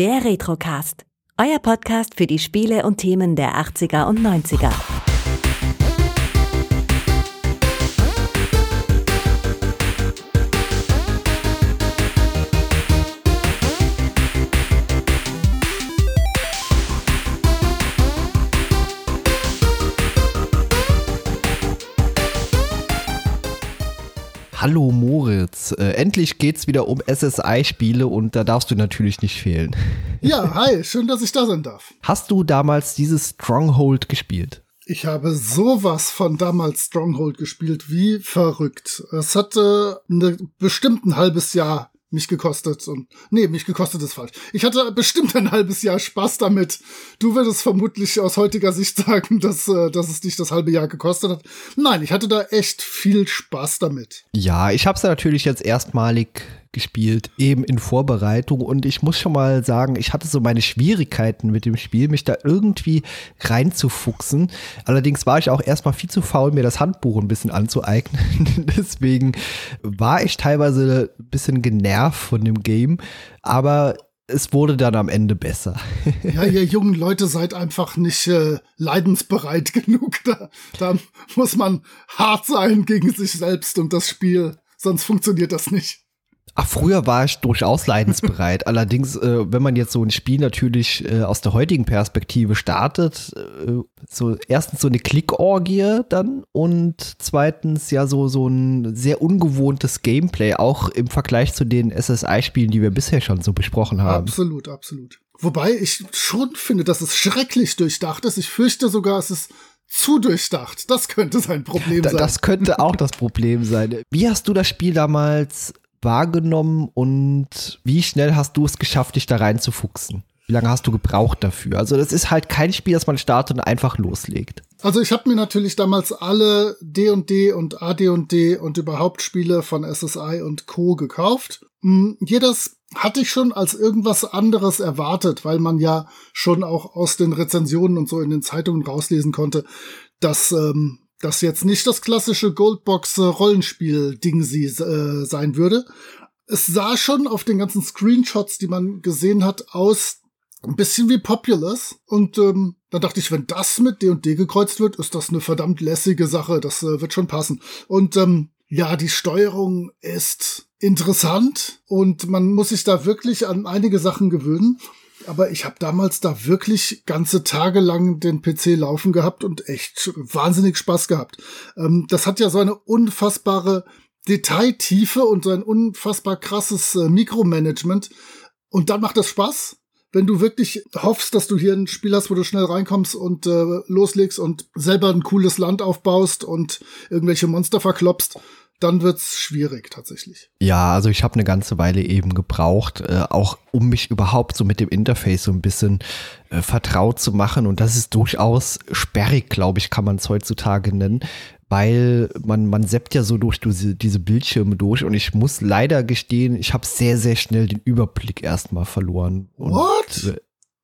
Der Retrocast. Euer Podcast für die Spiele und Themen der 80er und 90er. Hallo Moritz, äh, endlich geht's wieder um SSI-Spiele und da darfst du natürlich nicht fehlen. Ja, hi, schön, dass ich da sein darf. Hast du damals dieses Stronghold gespielt? Ich habe sowas von damals Stronghold gespielt, wie verrückt. Es hatte eine, bestimmt ein halbes Jahr mich gekostet und nee, mich gekostet ist falsch. Ich hatte bestimmt ein halbes Jahr Spaß damit. Du würdest vermutlich aus heutiger Sicht sagen, dass, äh, dass es dich das halbe Jahr gekostet hat. Nein, ich hatte da echt viel Spaß damit. Ja, ich habe es natürlich jetzt erstmalig gespielt, eben in Vorbereitung. Und ich muss schon mal sagen, ich hatte so meine Schwierigkeiten mit dem Spiel, mich da irgendwie reinzufuchsen. Allerdings war ich auch erstmal viel zu faul, mir das Handbuch ein bisschen anzueignen. Deswegen war ich teilweise ein bisschen genervt von dem Game. Aber es wurde dann am Ende besser. ja, ihr jungen Leute seid einfach nicht äh, leidensbereit genug. Da, da muss man hart sein gegen sich selbst und das Spiel, sonst funktioniert das nicht. Ach, früher war ich durchaus leidensbereit. Allerdings, äh, wenn man jetzt so ein Spiel natürlich äh, aus der heutigen Perspektive startet, äh, so erstens so eine Klickorgie dann und zweitens ja so, so ein sehr ungewohntes Gameplay, auch im Vergleich zu den SSI-Spielen, die wir bisher schon so besprochen haben. Absolut, absolut. Wobei ich schon finde, dass es schrecklich durchdacht ist. Ich fürchte sogar, es ist zu durchdacht. Das könnte sein Problem sein. Das könnte auch das Problem sein. Wie hast du das Spiel damals wahrgenommen und wie schnell hast du es geschafft, dich da reinzufuchsen? Wie lange hast du gebraucht dafür? Also das ist halt kein Spiel, das man startet und einfach loslegt. Also ich habe mir natürlich damals alle D&D und AD&D und überhaupt Spiele von SSI und Co. gekauft. Hm, jedes hatte ich schon als irgendwas anderes erwartet, weil man ja schon auch aus den Rezensionen und so in den Zeitungen rauslesen konnte, dass ähm, das jetzt nicht das klassische Goldbox-Rollenspiel-Ding äh, sein würde. Es sah schon auf den ganzen Screenshots, die man gesehen hat, aus ein bisschen wie Populous. Und ähm, dann dachte ich, wenn das mit D&D &D gekreuzt wird, ist das eine verdammt lässige Sache. Das äh, wird schon passen. Und ähm, ja, die Steuerung ist interessant und man muss sich da wirklich an einige Sachen gewöhnen aber ich habe damals da wirklich ganze Tage lang den PC laufen gehabt und echt wahnsinnig Spaß gehabt. Ähm, das hat ja so eine unfassbare Detailtiefe und so ein unfassbar krasses äh, Mikromanagement. Und dann macht das Spaß, wenn du wirklich hoffst, dass du hier ein Spiel hast, wo du schnell reinkommst und äh, loslegst und selber ein cooles Land aufbaust und irgendwelche Monster verklopst dann wird's schwierig tatsächlich. Ja, also ich habe eine ganze Weile eben gebraucht, äh, auch um mich überhaupt so mit dem Interface so ein bisschen äh, vertraut zu machen. Und das ist durchaus sperrig, glaube ich, kann man es heutzutage nennen, weil man, man seppt ja so durch diese, diese Bildschirme durch. Und ich muss leider gestehen, ich habe sehr, sehr schnell den Überblick erstmal verloren. Und, What? Äh,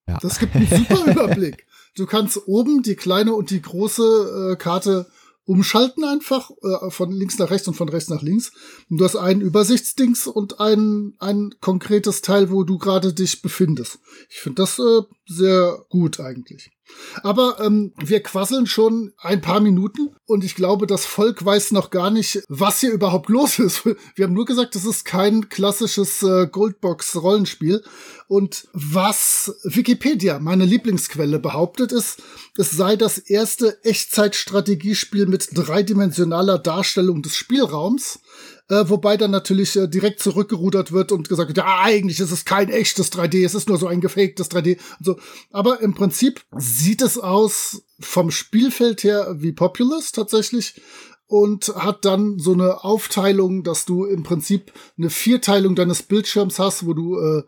ja. Das gibt einen super Überblick. Du kannst oben die kleine und die große äh, Karte umschalten einfach äh, von links nach rechts und von rechts nach links. Und du hast einen Übersichtsdings und ein, ein konkretes Teil, wo du gerade dich befindest. Ich finde das äh, sehr gut eigentlich. Aber ähm, wir quasseln schon ein paar Minuten und ich glaube, das Volk weiß noch gar nicht, was hier überhaupt los ist. Wir haben nur gesagt, es ist kein klassisches äh, Goldbox-Rollenspiel. Und was Wikipedia, meine Lieblingsquelle, behauptet, ist, es sei das erste Echtzeitstrategiespiel mit dreidimensionaler Darstellung des Spielraums äh, wobei dann natürlich äh, direkt zurückgerudert wird und gesagt wird, ja, eigentlich ist es kein echtes 3D, es ist nur so ein gefaktes 3D und so. Aber im Prinzip sieht es aus vom Spielfeld her wie Populous tatsächlich und hat dann so eine Aufteilung, dass du im Prinzip eine Vierteilung deines Bildschirms hast, wo du äh,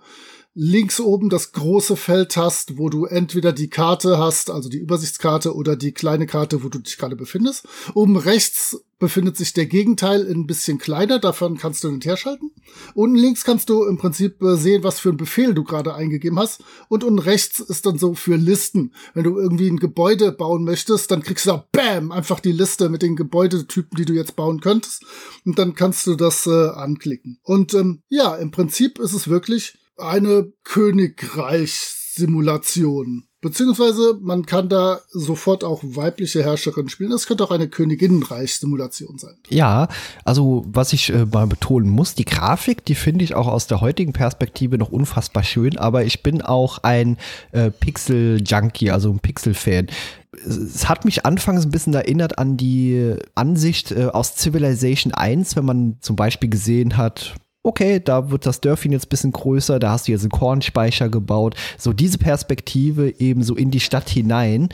links oben das große Feld hast, wo du entweder die Karte hast, also die Übersichtskarte oder die kleine Karte, wo du dich gerade befindest. Oben rechts befindet sich der Gegenteil ein bisschen kleiner, davon kannst du nicht herschalten. Unten links kannst du im Prinzip äh, sehen, was für ein Befehl du gerade eingegeben hast. Und unten rechts ist dann so für Listen. Wenn du irgendwie ein Gebäude bauen möchtest, dann kriegst du da BAM einfach die Liste mit den Gebäudetypen, die du jetzt bauen könntest. Und dann kannst du das äh, anklicken. Und ähm, ja, im Prinzip ist es wirklich eine Königreichssimulation. Beziehungsweise man kann da sofort auch weibliche Herrscherinnen spielen. Das könnte auch eine Königinnenreich-Simulation sein. Ja, also was ich äh, mal betonen muss, die Grafik, die finde ich auch aus der heutigen Perspektive noch unfassbar schön, aber ich bin auch ein äh, Pixel-Junkie, also ein Pixel-Fan. Es hat mich anfangs ein bisschen erinnert an die Ansicht äh, aus Civilization 1, wenn man zum Beispiel gesehen hat, okay, da wird das Dörfchen jetzt ein bisschen größer, da hast du jetzt einen Kornspeicher gebaut. So diese Perspektive eben so in die Stadt hinein,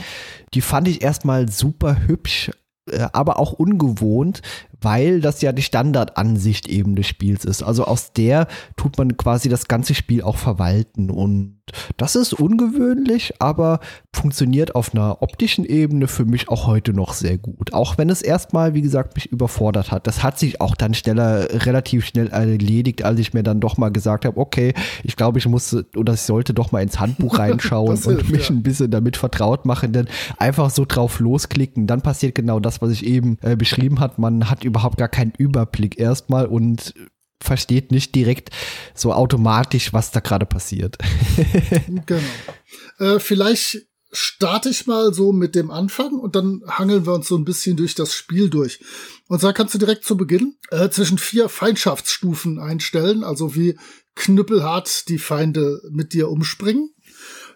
die fand ich erstmal super hübsch, äh, aber auch ungewohnt, weil das ja die Standardansicht eben des Spiels ist. Also aus der tut man quasi das ganze Spiel auch verwalten und das ist ungewöhnlich, aber funktioniert auf einer optischen Ebene für mich auch heute noch sehr gut. Auch wenn es erstmal, wie gesagt, mich überfordert hat. Das hat sich auch dann schneller, relativ schnell erledigt, als ich mir dann doch mal gesagt habe, okay, ich glaube, ich muss oder ich sollte doch mal ins Handbuch reinschauen und mich ja. ein bisschen damit vertraut machen, denn einfach so drauf losklicken, dann passiert genau das, was ich eben äh, beschrieben hat. Man hat überhaupt gar keinen Überblick erstmal und versteht nicht direkt so automatisch, was da gerade passiert. genau. Äh, vielleicht starte ich mal so mit dem Anfang und dann hangeln wir uns so ein bisschen durch das Spiel durch. Und zwar kannst du direkt zu Beginn äh, zwischen vier Feindschaftsstufen einstellen, also wie knüppelhart die Feinde mit dir umspringen.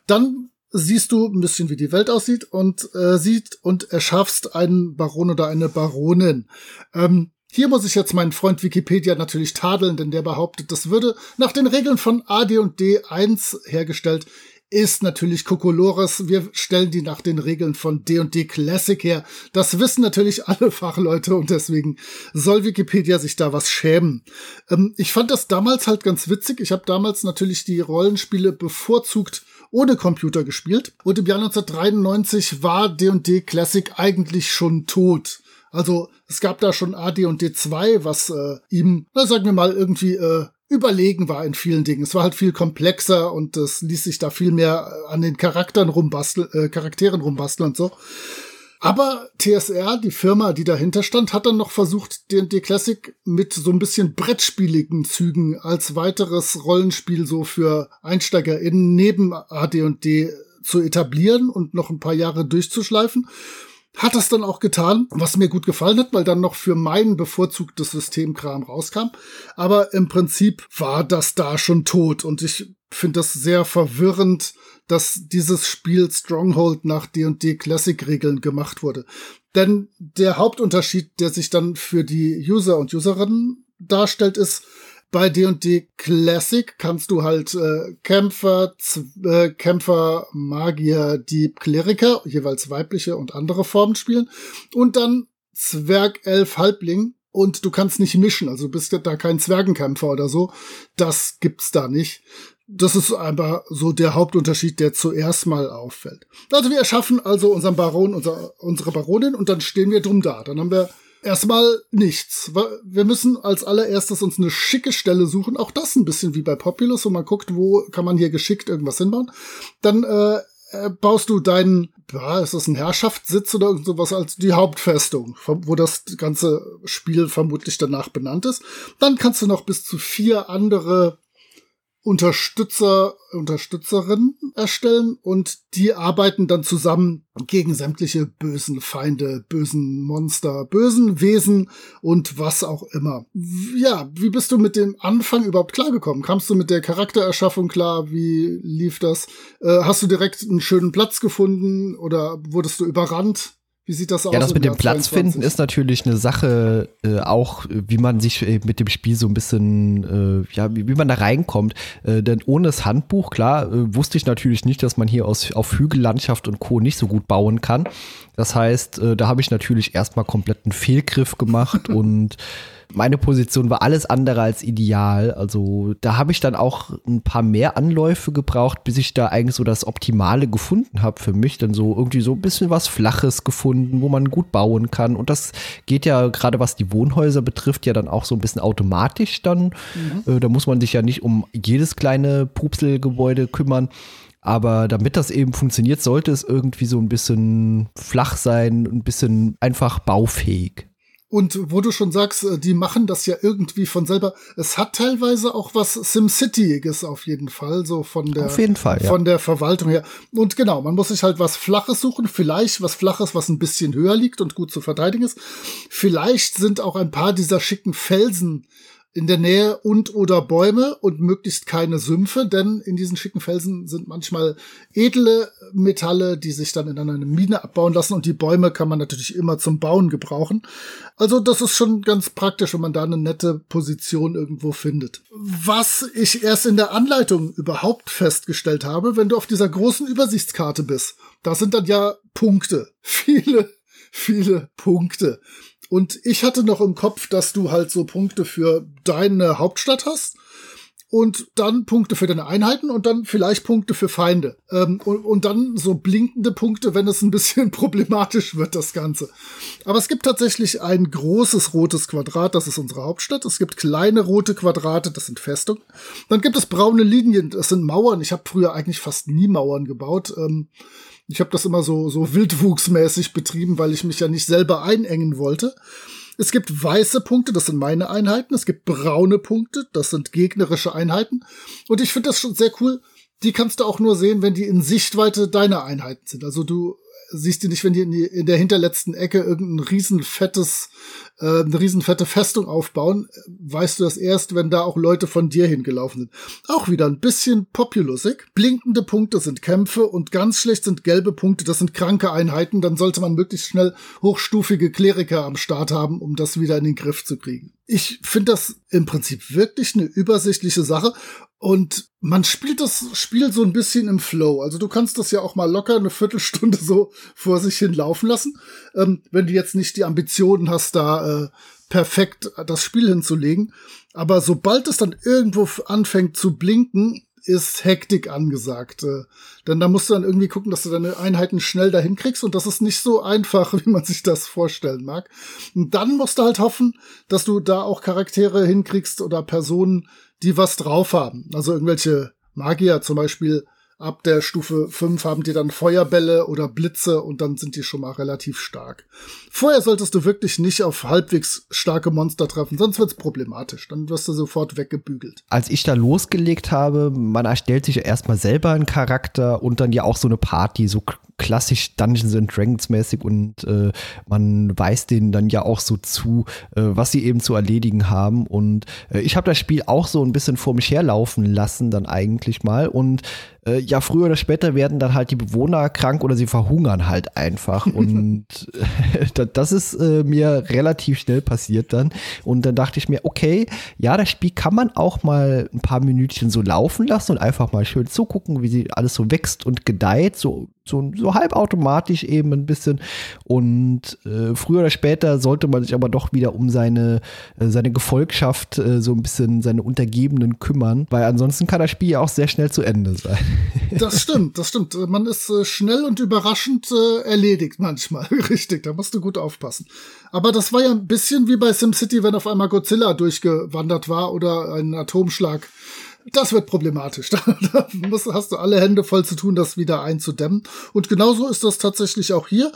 Dann siehst du ein bisschen, wie die Welt aussieht und äh, sieht und erschaffst einen Baron oder eine Baronin. Ähm, hier muss ich jetzt meinen Freund Wikipedia natürlich tadeln, denn der behauptet, das würde nach den Regeln von AD&D 1 hergestellt, ist natürlich Kokolores. Wir stellen die nach den Regeln von D&D Classic her. Das wissen natürlich alle Fachleute und deswegen soll Wikipedia sich da was schämen. Ähm, ich fand das damals halt ganz witzig. Ich habe damals natürlich die Rollenspiele bevorzugt ohne Computer gespielt und im Jahr 1993 war D&D Classic eigentlich schon tot. Also es gab da schon AD und D2, was äh, ihm, na, sagen wir mal, irgendwie äh, überlegen war in vielen Dingen. Es war halt viel komplexer und es ließ sich da viel mehr äh, an den Charakteren rumbasteln, äh, Charakteren rumbasteln und so. Aber TSR, die Firma, die dahinter stand, hat dann noch versucht, D&D Classic mit so ein bisschen brettspieligen Zügen als weiteres Rollenspiel so für EinsteigerInnen neben AD&D zu etablieren und noch ein paar Jahre durchzuschleifen hat das dann auch getan, was mir gut gefallen hat, weil dann noch für mein bevorzugtes Systemkram rauskam. Aber im Prinzip war das da schon tot und ich finde das sehr verwirrend, dass dieses Spiel Stronghold nach D&D Classic Regeln gemacht wurde. Denn der Hauptunterschied, der sich dann für die User und Userinnen darstellt, ist, bei D&D Classic kannst du halt äh, Kämpfer, äh, Kämpfer, Magier, Dieb, Kleriker, jeweils weibliche und andere Formen spielen und dann Zwerg, Elf, Halbling und du kannst nicht mischen, also du bist da kein Zwergenkämpfer oder so. Das gibt's da nicht. Das ist einfach so der Hauptunterschied, der zuerst mal auffällt. Also wir erschaffen also unseren Baron, unser, unsere Baronin und dann stehen wir drum da. Dann haben wir Erstmal nichts. Wir müssen als allererstes uns eine schicke Stelle suchen. Auch das ein bisschen wie bei Populous, wo man guckt, wo kann man hier geschickt irgendwas hinbauen. Dann äh, äh baust du deinen, ja, ist das ein Herrschaftssitz oder sowas als die Hauptfestung, wo das ganze Spiel vermutlich danach benannt ist. Dann kannst du noch bis zu vier andere Unterstützer, Unterstützerinnen erstellen und die arbeiten dann zusammen gegen sämtliche bösen Feinde, bösen Monster, bösen Wesen und was auch immer. Ja, wie bist du mit dem Anfang überhaupt klargekommen? Kamst du mit der Charaktererschaffung klar? Wie lief das? Äh, hast du direkt einen schönen Platz gefunden oder wurdest du überrannt? Wie sieht das aus? Ja, das mit dem Platz finden ist natürlich eine Sache, äh, auch wie man sich äh, mit dem Spiel so ein bisschen, äh, ja, wie, wie, man da reinkommt. Äh, denn ohne das Handbuch, klar, äh, wusste ich natürlich nicht, dass man hier aus, auf Hügellandschaft und Co. nicht so gut bauen kann. Das heißt, äh, da habe ich natürlich erstmal komplett einen Fehlgriff gemacht und meine Position war alles andere als ideal. Also da habe ich dann auch ein paar mehr Anläufe gebraucht, bis ich da eigentlich so das Optimale gefunden habe für mich. Dann so irgendwie so ein bisschen was Flaches gefunden, wo man gut bauen kann. Und das geht ja gerade was die Wohnhäuser betrifft, ja dann auch so ein bisschen automatisch dann. Mhm. Äh, da muss man sich ja nicht um jedes kleine Pupselgebäude kümmern. Aber damit das eben funktioniert, sollte es irgendwie so ein bisschen flach sein, ein bisschen einfach baufähig. Und wo du schon sagst, äh, die machen das ja irgendwie von selber. Es hat teilweise auch was SimCity-iges auf jeden Fall, so von der, auf jeden Fall, ja. von der Verwaltung her. Und genau, man muss sich halt was Flaches suchen, vielleicht was Flaches, was ein bisschen höher liegt und gut zu verteidigen ist. Vielleicht sind auch ein paar dieser schicken Felsen in der Nähe und oder Bäume und möglichst keine Sümpfe, denn in diesen schicken Felsen sind manchmal edle Metalle, die sich dann in einer Mine abbauen lassen und die Bäume kann man natürlich immer zum Bauen gebrauchen. Also das ist schon ganz praktisch, wenn man da eine nette Position irgendwo findet. Was ich erst in der Anleitung überhaupt festgestellt habe, wenn du auf dieser großen Übersichtskarte bist, da sind dann ja Punkte. Viele, viele Punkte. Und ich hatte noch im Kopf, dass du halt so Punkte für deine Hauptstadt hast und dann Punkte für deine Einheiten und dann vielleicht Punkte für Feinde. Ähm, und, und dann so blinkende Punkte, wenn es ein bisschen problematisch wird, das Ganze. Aber es gibt tatsächlich ein großes rotes Quadrat, das ist unsere Hauptstadt. Es gibt kleine rote Quadrate, das sind Festungen. Dann gibt es braune Linien, das sind Mauern. Ich habe früher eigentlich fast nie Mauern gebaut. Ähm, ich habe das immer so, so wildwuchsmäßig betrieben, weil ich mich ja nicht selber einengen wollte. Es gibt weiße Punkte, das sind meine Einheiten. Es gibt braune Punkte, das sind gegnerische Einheiten. Und ich finde das schon sehr cool. Die kannst du auch nur sehen, wenn die in Sichtweite deiner Einheiten sind. Also du siehst du nicht, wenn die in, die in der hinterletzten Ecke irgendein riesenfettes, äh, eine riesenfette Festung aufbauen, weißt du das erst, wenn da auch Leute von dir hingelaufen sind. Auch wieder ein bisschen populusig. Blinkende Punkte sind Kämpfe und ganz schlecht sind gelbe Punkte, das sind kranke Einheiten. Dann sollte man möglichst schnell hochstufige Kleriker am Start haben, um das wieder in den Griff zu kriegen. Ich finde das im Prinzip wirklich eine übersichtliche Sache und man spielt das Spiel so ein bisschen im Flow. Also du kannst das ja auch mal locker eine Viertelstunde so vor sich hin laufen lassen, ähm, wenn du jetzt nicht die Ambitionen hast, da äh, perfekt das Spiel hinzulegen. Aber sobald es dann irgendwo anfängt zu blinken, ist Hektik angesagt. Äh, denn da musst du dann irgendwie gucken, dass du deine Einheiten schnell dahin kriegst und das ist nicht so einfach, wie man sich das vorstellen mag. Und dann musst du halt hoffen, dass du da auch Charaktere hinkriegst oder Personen, die was drauf haben. Also irgendwelche Magier zum Beispiel ab der Stufe 5 haben die dann Feuerbälle oder Blitze und dann sind die schon mal relativ stark. Vorher solltest du wirklich nicht auf halbwegs starke Monster treffen, sonst wird's problematisch. Dann wirst du sofort weggebügelt. Als ich da losgelegt habe, man erstellt sich erstmal selber einen Charakter und dann ja auch so eine Party, so klassisch Dungeons and Dragons mäßig und äh, man weiß denen dann ja auch so zu, äh, was sie eben zu erledigen haben. Und äh, ich habe das Spiel auch so ein bisschen vor mich herlaufen lassen, dann eigentlich mal. Und äh, ja, früher oder später werden dann halt die Bewohner krank oder sie verhungern halt einfach. Und das ist äh, mir relativ schnell passiert dann. Und dann dachte ich mir, okay, ja, das Spiel kann man auch mal ein paar Minütchen so laufen lassen und einfach mal schön zugucken, wie sie alles so wächst und gedeiht, so so, so halbautomatisch eben ein bisschen. Und äh, früher oder später sollte man sich aber doch wieder um seine, äh, seine Gefolgschaft, äh, so ein bisschen seine Untergebenen kümmern, weil ansonsten kann das Spiel ja auch sehr schnell zu Ende sein. Das stimmt, das stimmt. Man ist äh, schnell und überraschend äh, erledigt manchmal. Richtig, da musst du gut aufpassen. Aber das war ja ein bisschen wie bei SimCity, wenn auf einmal Godzilla durchgewandert war oder ein Atomschlag das wird problematisch. Da, da musst, hast du alle Hände voll zu tun, das wieder einzudämmen. Und genauso ist das tatsächlich auch hier.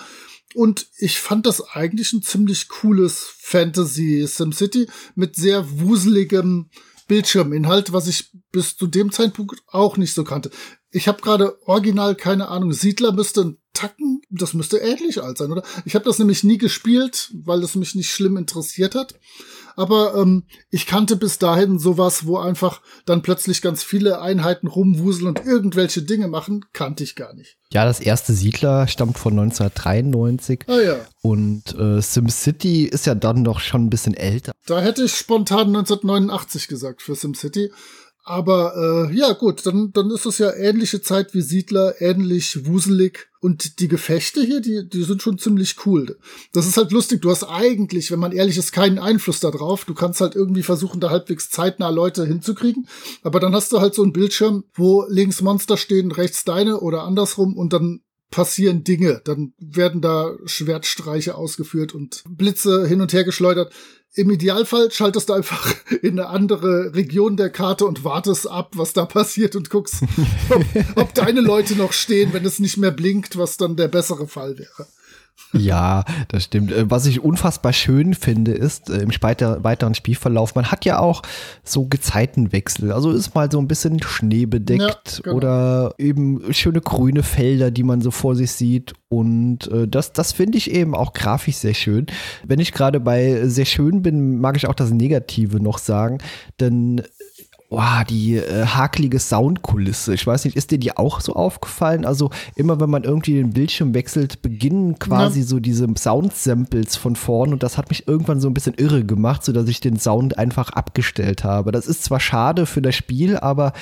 Und ich fand das eigentlich ein ziemlich cooles Fantasy SimCity mit sehr wuseligem Bildschirminhalt, was ich bis zu dem Zeitpunkt auch nicht so kannte. Ich habe gerade original keine Ahnung. Siedler müsste ein Tacken, das müsste ähnlich alt sein, oder? Ich habe das nämlich nie gespielt, weil es mich nicht schlimm interessiert hat aber ähm, ich kannte bis dahin sowas, wo einfach dann plötzlich ganz viele Einheiten rumwuseln und irgendwelche Dinge machen, kannte ich gar nicht. Ja, das erste Siedler stammt von 1993. Ah ja. Und äh, SimCity ist ja dann doch schon ein bisschen älter. Da hätte ich spontan 1989 gesagt für SimCity. Aber äh, ja, gut, dann, dann ist es ja ähnliche Zeit wie Siedler, ähnlich wuselig. Und die Gefechte hier, die, die sind schon ziemlich cool. Das ist halt lustig. Du hast eigentlich, wenn man ehrlich ist, keinen Einfluss darauf. Du kannst halt irgendwie versuchen, da halbwegs zeitnah Leute hinzukriegen. Aber dann hast du halt so einen Bildschirm, wo links Monster stehen, rechts deine oder andersrum und dann passieren Dinge. Dann werden da Schwertstreiche ausgeführt und Blitze hin und her geschleudert. Im Idealfall schaltest du einfach in eine andere Region der Karte und wartest ab, was da passiert und guckst, ob, ob deine Leute noch stehen, wenn es nicht mehr blinkt, was dann der bessere Fall wäre. Ja, das stimmt. Äh, was ich unfassbar schön finde, ist äh, im weiteren Spielverlauf, man hat ja auch so Gezeitenwechsel. Also ist mal so ein bisschen schneebedeckt ja, genau. oder eben schöne grüne Felder, die man so vor sich sieht. Und äh, das, das finde ich eben auch grafisch sehr schön. Wenn ich gerade bei sehr schön bin, mag ich auch das Negative noch sagen. Denn Wow, die äh, hakelige Soundkulisse. Ich weiß nicht, ist dir die auch so aufgefallen? Also immer wenn man irgendwie den Bildschirm wechselt, beginnen quasi ja. so diese Sound-Samples von vorn und das hat mich irgendwann so ein bisschen irre gemacht, sodass ich den Sound einfach abgestellt habe. Das ist zwar schade für das Spiel, aber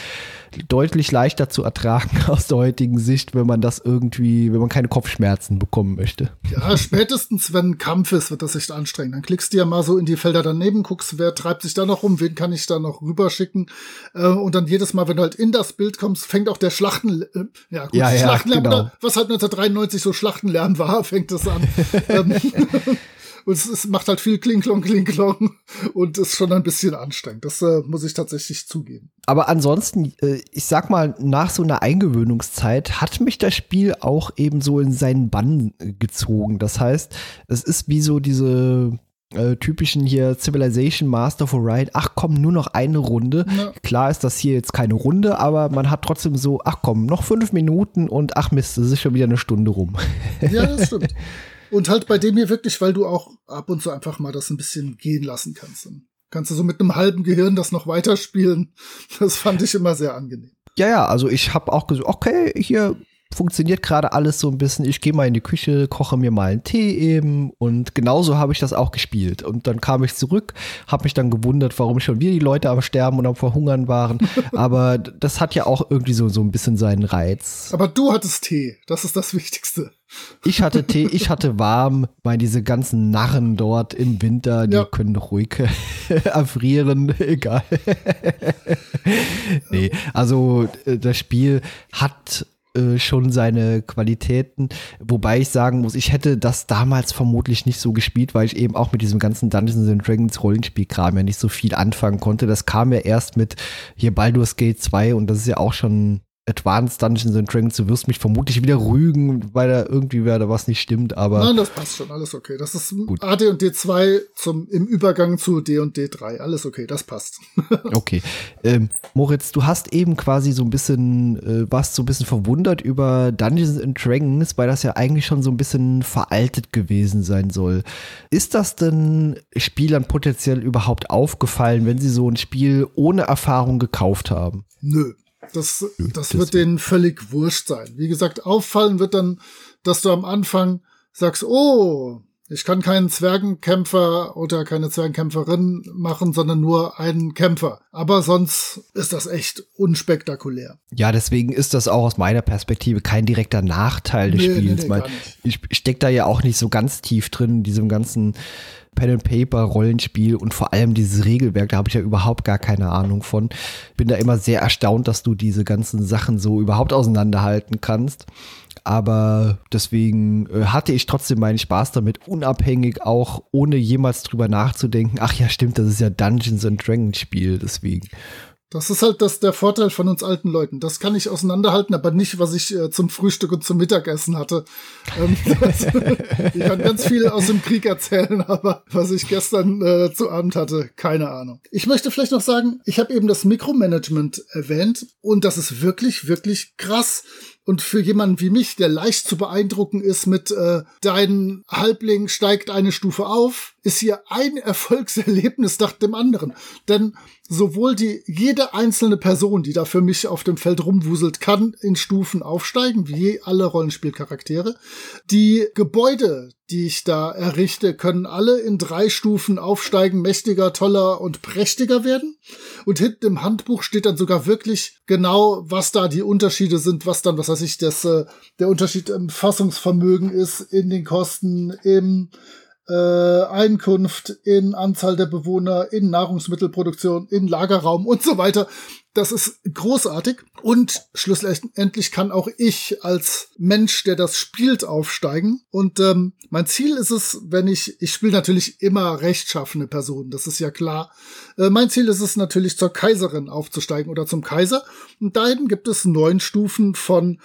deutlich leichter zu ertragen aus der heutigen Sicht, wenn man das irgendwie, wenn man keine Kopfschmerzen bekommen möchte. Ja, spätestens wenn ein Kampf ist, wird das echt anstrengend. Dann klickst du ja mal so in die Felder daneben, guckst, wer treibt sich da noch rum, wen kann ich da noch rüberschicken. Äh, und dann jedes Mal, wenn du halt in das Bild kommst, fängt auch der Schlachten, äh, ja gut, ja, ja, Schlachtenlärm, genau. was halt 1993 so Schlachtenlärm war, fängt es an. Und es, es macht halt viel Klinklong, Klinklong und ist schon ein bisschen anstrengend. Das äh, muss ich tatsächlich zugeben. Aber ansonsten, äh, ich sag mal, nach so einer Eingewöhnungszeit hat mich das Spiel auch eben so in seinen Bann gezogen. Das heißt, es ist wie so diese äh, typischen hier Civilization Master for Ride, ach komm, nur noch eine Runde. Ja. Klar ist das hier jetzt keine Runde, aber man hat trotzdem so, ach komm, noch fünf Minuten und ach Mist, es ist schon wieder eine Stunde rum. Ja, das stimmt. Und halt bei dem hier wirklich, weil du auch ab und zu einfach mal das ein bisschen gehen lassen kannst. Dann kannst du so mit einem halben Gehirn das noch weiterspielen. Das fand ich immer sehr angenehm. Ja, ja, also ich habe auch gesagt, okay, hier funktioniert gerade alles so ein bisschen. Ich gehe mal in die Küche, koche mir mal einen Tee eben und genauso habe ich das auch gespielt. Und dann kam ich zurück, habe mich dann gewundert, warum schon wieder die Leute am Sterben und am Verhungern waren. Aber das hat ja auch irgendwie so, so ein bisschen seinen Reiz. Aber du hattest Tee, das ist das Wichtigste. Ich hatte Tee, ich hatte warm, weil diese ganzen Narren dort im Winter, die ja. können doch ruhig erfrieren, egal. nee, also äh, das Spiel hat äh, schon seine Qualitäten. Wobei ich sagen muss, ich hätte das damals vermutlich nicht so gespielt, weil ich eben auch mit diesem ganzen Dungeons and Dragons Rollenspielkram ja nicht so viel anfangen konnte. Das kam ja erst mit hier Baldur's Gate 2 und das ist ja auch schon Advanced Dungeons and Dragons, du wirst mich vermutlich wieder rügen, weil da irgendwie da was nicht stimmt, aber. Nein, das passt schon, alles okay. Das ist gut. AD und D2 zum, im Übergang zu D und D3. Alles okay, das passt. okay. Ähm, Moritz, du hast eben quasi so ein bisschen, äh, warst so ein bisschen verwundert über Dungeons and Dragons, weil das ja eigentlich schon so ein bisschen veraltet gewesen sein soll. Ist das denn Spielern potenziell überhaupt aufgefallen, wenn sie so ein Spiel ohne Erfahrung gekauft haben? Nö. Das, das wird denen völlig wurscht sein. Wie gesagt, auffallen wird dann, dass du am Anfang sagst, oh, ich kann keinen Zwergenkämpfer oder keine Zwergenkämpferin machen, sondern nur einen Kämpfer. Aber sonst ist das echt unspektakulär. Ja, deswegen ist das auch aus meiner Perspektive kein direkter Nachteil des nee, Spiels. Nee, nee, ich stecke da ja auch nicht so ganz tief drin in diesem ganzen Pen and Paper Rollenspiel und vor allem dieses Regelwerk, da habe ich ja überhaupt gar keine Ahnung von. Bin da immer sehr erstaunt, dass du diese ganzen Sachen so überhaupt auseinanderhalten kannst. Aber deswegen äh, hatte ich trotzdem meinen Spaß damit, unabhängig auch, ohne jemals drüber nachzudenken. Ach ja, stimmt, das ist ja Dungeons and Dragons Spiel, deswegen. Das ist halt das, der Vorteil von uns alten Leuten. Das kann ich auseinanderhalten, aber nicht, was ich äh, zum Frühstück und zum Mittagessen hatte. Ähm, ich kann ganz viel aus dem Krieg erzählen, aber was ich gestern äh, zu Abend hatte, keine Ahnung. Ich möchte vielleicht noch sagen, ich habe eben das Mikromanagement erwähnt und das ist wirklich, wirklich krass. Und für jemanden wie mich, der leicht zu beeindrucken ist mit äh, dein Halbling steigt eine Stufe auf, ist hier ein Erfolgserlebnis nach dem anderen. Denn sowohl die jede einzelne Person, die da für mich auf dem Feld rumwuselt, kann in Stufen aufsteigen, wie alle Rollenspielcharaktere. Die Gebäude, die ich da errichte, können alle in drei Stufen aufsteigen, mächtiger, toller und prächtiger werden. Und hinten im Handbuch steht dann sogar wirklich genau, was da die Unterschiede sind, was dann, was weiß ich, das, äh, der Unterschied im Fassungsvermögen ist, in den Kosten, im äh, Einkunft, in Anzahl der Bewohner, in Nahrungsmittelproduktion, in Lagerraum und so weiter. Das ist großartig. Und schlussendlich kann auch ich als Mensch, der das spielt, aufsteigen. Und ähm, mein Ziel ist es, wenn ich, ich spiele natürlich immer rechtschaffene Personen, das ist ja klar. Äh, mein Ziel ist es natürlich, zur Kaiserin aufzusteigen oder zum Kaiser. Und dahin gibt es neun Stufen von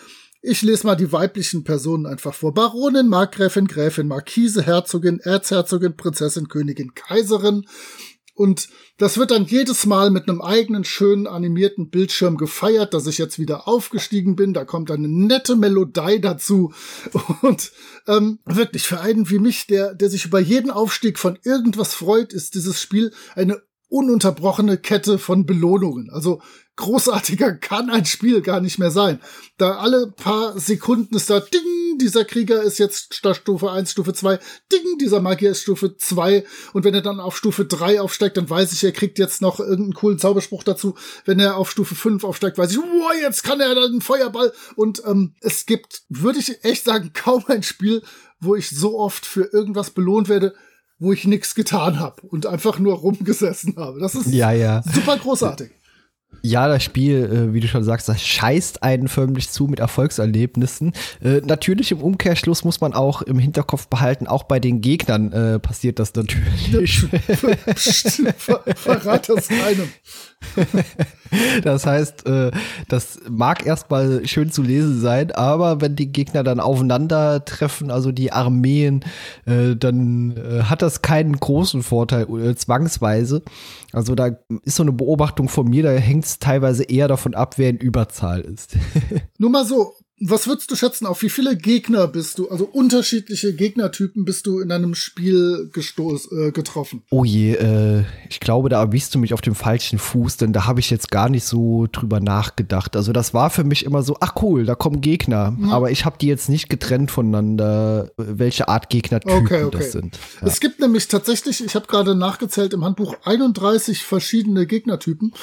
Ich lese mal die weiblichen Personen einfach vor. Baronin, Markgräfin, Gräfin, Marquise, Herzogin, Erzherzogin, Prinzessin, Königin, Kaiserin. Und das wird dann jedes Mal mit einem eigenen schönen animierten Bildschirm gefeiert, dass ich jetzt wieder aufgestiegen bin. Da kommt eine nette Melodie dazu. Und ähm, wirklich für einen wie mich, der, der sich über jeden Aufstieg von irgendwas freut, ist dieses Spiel eine ununterbrochene Kette von Belohnungen. Also großartiger kann ein Spiel gar nicht mehr sein. Da alle paar Sekunden ist da Ding, dieser Krieger ist jetzt Stufe 1, Stufe 2, Ding, dieser Magier ist Stufe 2 und wenn er dann auf Stufe 3 aufsteigt, dann weiß ich, er kriegt jetzt noch irgendeinen coolen Zauberspruch dazu. Wenn er auf Stufe 5 aufsteigt, weiß ich, wow, jetzt kann er dann einen Feuerball und ähm, es gibt, würde ich echt sagen, kaum ein Spiel, wo ich so oft für irgendwas belohnt werde, wo ich nichts getan habe und einfach nur rumgesessen habe. Das ist ja, ja. super großartig. Ja, das Spiel, äh, wie du schon sagst, das scheißt einen förmlich zu mit Erfolgserlebnissen. Äh, natürlich im Umkehrschluss muss man auch im Hinterkopf behalten, auch bei den Gegnern äh, passiert das natürlich. Psst, ver verrat das keinem. Das heißt, äh, das mag erstmal schön zu lesen sein, aber wenn die Gegner dann aufeinandertreffen, also die Armeen, äh, dann äh, hat das keinen großen Vorteil, zwangsweise. Also da ist so eine Beobachtung von mir, da hängt es teilweise eher davon ab, wer in Überzahl ist. Nur mal so, was würdest du schätzen, auf wie viele Gegner bist du, also unterschiedliche Gegnertypen bist du in einem Spiel gestoß, äh, getroffen? Oh je, äh, ich glaube, da erwischst du mich auf dem falschen Fuß, denn da habe ich jetzt gar nicht so drüber nachgedacht. Also das war für mich immer so, ach cool, da kommen Gegner, ja. aber ich habe die jetzt nicht getrennt voneinander, welche Art Gegnertypen okay, okay. das sind. Ja. Es gibt nämlich tatsächlich, ich habe gerade nachgezählt im Handbuch 31 verschiedene Gegnertypen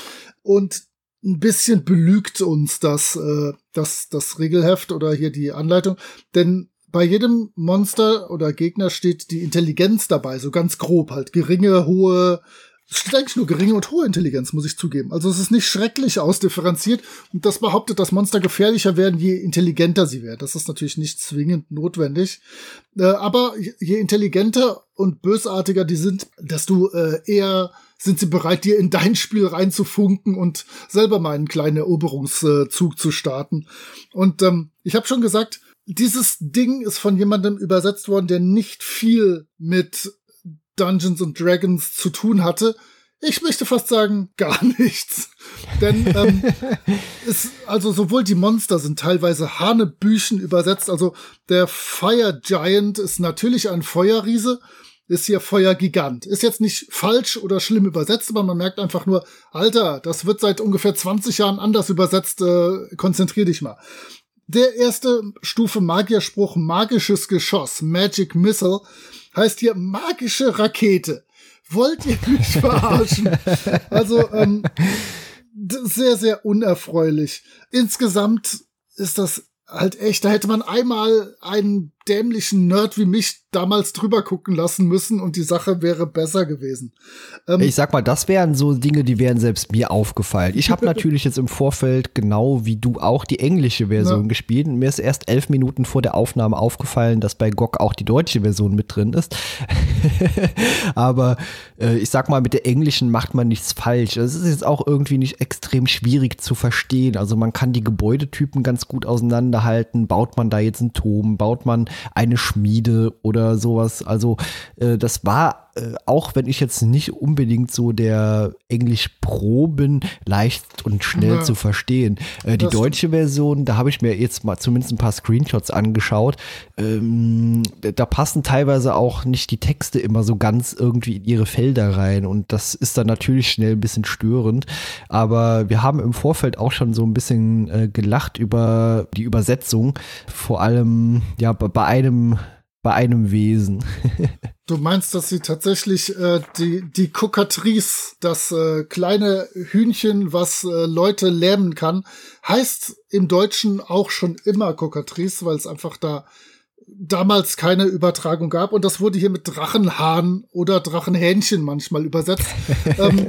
und ein bisschen belügt uns das, äh, das, das Regelheft oder hier die Anleitung. Denn bei jedem Monster oder Gegner steht die Intelligenz dabei, so ganz grob halt. Geringe, hohe, es steht eigentlich nur geringe und hohe Intelligenz, muss ich zugeben. Also es ist nicht schrecklich ausdifferenziert und das behauptet, dass Monster gefährlicher werden, je intelligenter sie werden. Das ist natürlich nicht zwingend notwendig. Äh, aber je intelligenter und bösartiger die sind, desto äh, eher sind sie bereit, dir in dein Spiel reinzufunken und selber mal einen kleinen Eroberungszug zu starten. Und ähm, ich habe schon gesagt, dieses Ding ist von jemandem übersetzt worden, der nicht viel mit Dungeons and Dragons zu tun hatte. Ich möchte fast sagen, gar nichts. Denn ähm, ist, also sowohl die Monster sind teilweise Hanebüchen übersetzt. Also der Fire Giant ist natürlich ein Feuerriese ist hier Feuergigant. Ist jetzt nicht falsch oder schlimm übersetzt, aber man merkt einfach nur, Alter, das wird seit ungefähr 20 Jahren anders übersetzt, äh, konzentrier dich mal. Der erste Stufe Magierspruch magisches Geschoss, Magic Missile, heißt hier magische Rakete. Wollt ihr mich verarschen? also, ähm, sehr, sehr unerfreulich. Insgesamt ist das halt echt, da hätte man einmal einen dämlichen Nerd wie mich damals drüber gucken lassen müssen und die Sache wäre besser gewesen. Ähm, ich sag mal, das wären so Dinge, die wären selbst mir aufgefallen. Ich habe natürlich jetzt im Vorfeld genau wie du auch die englische Version ja. gespielt und mir ist erst elf Minuten vor der Aufnahme aufgefallen, dass bei GOG auch die deutsche Version mit drin ist. Aber äh, ich sag mal, mit der englischen macht man nichts falsch. Es ist jetzt auch irgendwie nicht extrem schwierig zu verstehen. Also man kann die Gebäudetypen ganz gut auseinanderhalten. Baut man da jetzt einen Turm? Baut man eine Schmiede oder sowas. Also äh, das war äh, auch wenn ich jetzt nicht unbedingt so der Englisch-Pro bin, leicht und schnell ja. zu verstehen. Äh, die deutsche Version, da habe ich mir jetzt mal zumindest ein paar Screenshots angeschaut. Ähm, da passen teilweise auch nicht die Texte immer so ganz irgendwie in ihre Felder rein und das ist dann natürlich schnell ein bisschen störend. Aber wir haben im Vorfeld auch schon so ein bisschen äh, gelacht über die Übersetzung. Vor allem ja bei einem bei einem Wesen. du meinst, dass sie tatsächlich äh, die, die Kokatrice, das äh, kleine Hühnchen, was äh, Leute lähmen kann, heißt im Deutschen auch schon immer Kokatrice, weil es einfach da damals keine Übertragung gab und das wurde hier mit Drachenhahn oder Drachenhähnchen manchmal übersetzt. ähm,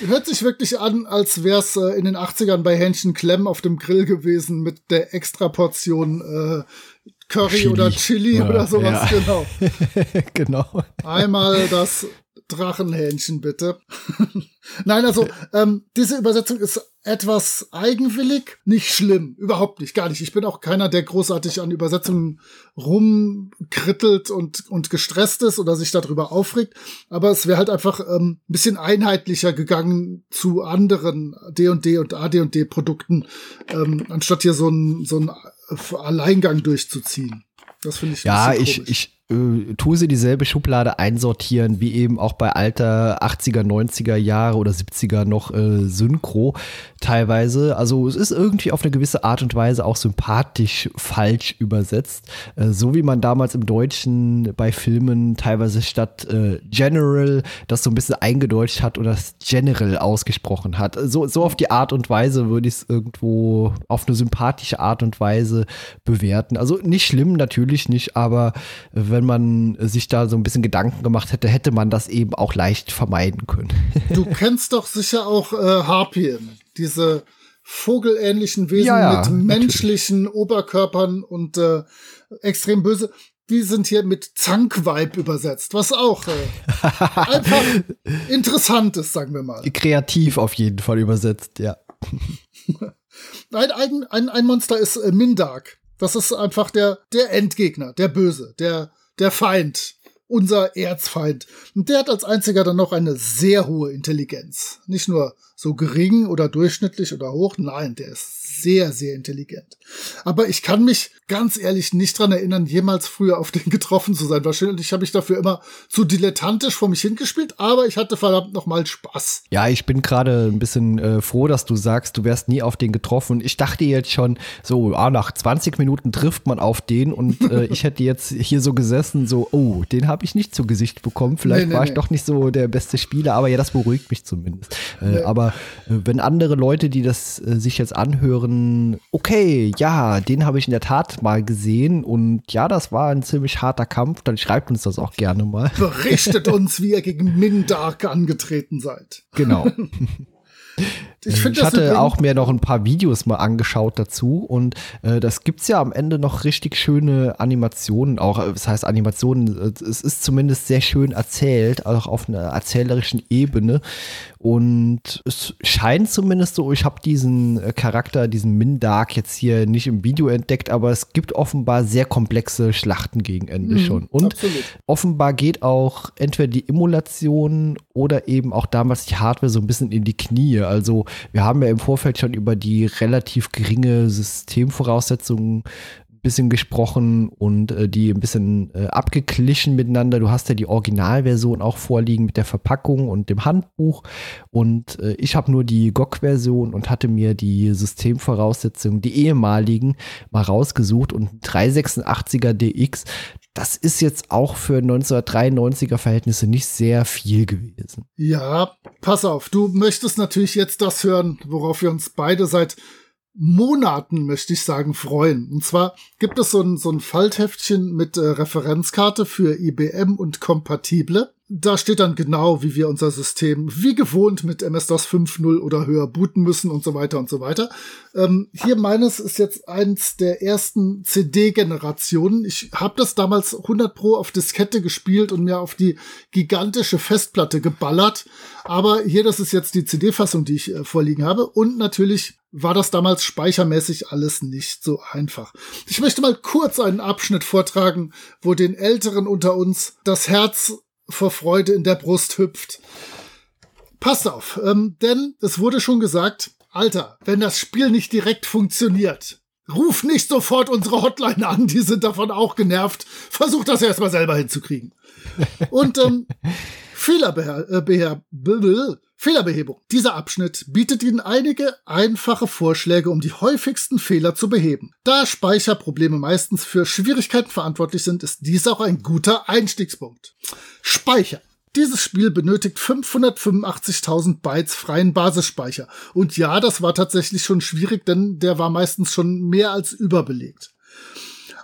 hört sich wirklich an, als wäre es äh, in den 80ern bei Hähnchen Klemm auf dem Grill gewesen mit der Extraportion äh, Curry Chili. oder Chili ja, oder sowas, ja. genau. genau. Einmal das Drachenhähnchen, bitte. Nein, also ähm, diese Übersetzung ist etwas eigenwillig, nicht schlimm, überhaupt nicht, gar nicht. Ich bin auch keiner, der großartig an Übersetzungen rumkrittelt und, und gestresst ist oder sich darüber aufregt. Aber es wäre halt einfach ähm, ein bisschen einheitlicher gegangen zu anderen D&D und AD&D Produkten, ähm, anstatt hier so ein, so ein Alleingang durchzuziehen. Das finde ich. Ja, ich, ich, äh, tue sie dieselbe Schublade einsortieren, wie eben auch bei alter 80er, 90er Jahre oder 70er noch äh, Synchro teilweise. Also es ist irgendwie auf eine gewisse Art und Weise auch sympathisch falsch übersetzt. Äh, so wie man damals im Deutschen bei Filmen teilweise statt äh, General das so ein bisschen eingedeutscht hat oder das General ausgesprochen hat. So, so auf die Art und Weise würde ich es irgendwo auf eine sympathische Art und Weise bewerten. Also nicht schlimm, natürlich nicht, aber wenn wenn man sich da so ein bisschen Gedanken gemacht hätte, hätte man das eben auch leicht vermeiden können. Du kennst doch sicher auch äh, Harpien, diese vogelähnlichen Wesen ja, ja, mit menschlichen natürlich. Oberkörpern und äh, extrem böse. Die sind hier mit Zankweib übersetzt, was auch äh, einfach interessant ist, sagen wir mal. Kreativ auf jeden Fall übersetzt, ja. ein, ein, ein Monster ist äh, Mindark. Das ist einfach der, der Endgegner, der Böse, der der Feind, unser Erzfeind. Und der hat als einziger dann noch eine sehr hohe Intelligenz. Nicht nur so gering oder durchschnittlich oder hoch, nein, der ist sehr, sehr intelligent. Aber ich kann mich ganz ehrlich nicht dran erinnern, jemals früher auf den getroffen zu sein. Wahrscheinlich habe ich dafür immer zu dilettantisch vor mich hingespielt, aber ich hatte verdammt nochmal Spaß. Ja, ich bin gerade ein bisschen äh, froh, dass du sagst, du wärst nie auf den getroffen. Ich dachte jetzt schon, so, ah, nach 20 Minuten trifft man auf den und äh, ich hätte jetzt hier so gesessen, so, oh, den habe ich nicht zu Gesicht bekommen. Vielleicht nee, nee, war ich nee. doch nicht so der beste Spieler, aber ja, das beruhigt mich zumindest. Äh, aber äh, wenn andere Leute, die das äh, sich jetzt anhören, okay, ja, den habe ich in der Tat mal gesehen und ja, das war ein ziemlich harter Kampf, dann schreibt uns das auch gerne mal. Berichtet uns, wie ihr gegen Mindark angetreten seid. Genau. Ich, ich hatte auch mir noch ein paar Videos mal angeschaut dazu und äh, das es ja am Ende noch richtig schöne Animationen auch. Äh, das heißt Animationen, äh, es ist zumindest sehr schön erzählt, auch auf einer erzählerischen Ebene und es scheint zumindest so, ich habe diesen äh, Charakter, diesen Mindark jetzt hier nicht im Video entdeckt, aber es gibt offenbar sehr komplexe Schlachten gegen Ende mhm, schon. Und absolut. offenbar geht auch entweder die Emulation oder eben auch damals die Hardware so ein bisschen in die Knie. Also wir haben ja im Vorfeld schon über die relativ geringe Systemvoraussetzungen bisschen gesprochen und äh, die ein bisschen äh, abgeglichen miteinander. Du hast ja die Originalversion auch vorliegen mit der Verpackung und dem Handbuch. Und äh, ich habe nur die GOG-Version und hatte mir die Systemvoraussetzungen, die ehemaligen, mal rausgesucht. Und 386er DX, das ist jetzt auch für 1993er Verhältnisse nicht sehr viel gewesen. Ja, pass auf, du möchtest natürlich jetzt das hören, worauf wir uns beide seit Monaten, möchte ich sagen, freuen. Und zwar gibt es so ein, so ein Faltheftchen mit äh, Referenzkarte für IBM und Kompatible da steht dann genau, wie wir unser System wie gewohnt mit MS-DOS 5.0 oder höher booten müssen und so weiter und so weiter. Ähm, hier meines ist jetzt eins der ersten CD-Generationen. Ich habe das damals 100 Pro auf Diskette gespielt und mir auf die gigantische Festplatte geballert. Aber hier, das ist jetzt die CD-Fassung, die ich äh, vorliegen habe. Und natürlich war das damals speichermäßig alles nicht so einfach. Ich möchte mal kurz einen Abschnitt vortragen, wo den Älteren unter uns das Herz vor Freude in der Brust hüpft. Passt auf, ähm, denn es wurde schon gesagt, Alter, wenn das Spiel nicht direkt funktioniert, ruf nicht sofort unsere Hotline an, die sind davon auch genervt. Versuch das erstmal selber hinzukriegen. Und ähm, Fehlerbeher äh, Fehlerbehebung. Dieser Abschnitt bietet Ihnen einige einfache Vorschläge, um die häufigsten Fehler zu beheben. Da Speicherprobleme meistens für Schwierigkeiten verantwortlich sind, ist dies auch ein guter Einstiegspunkt. Speicher. Dieses Spiel benötigt 585.000 Bytes freien Basisspeicher. Und ja, das war tatsächlich schon schwierig, denn der war meistens schon mehr als überbelegt.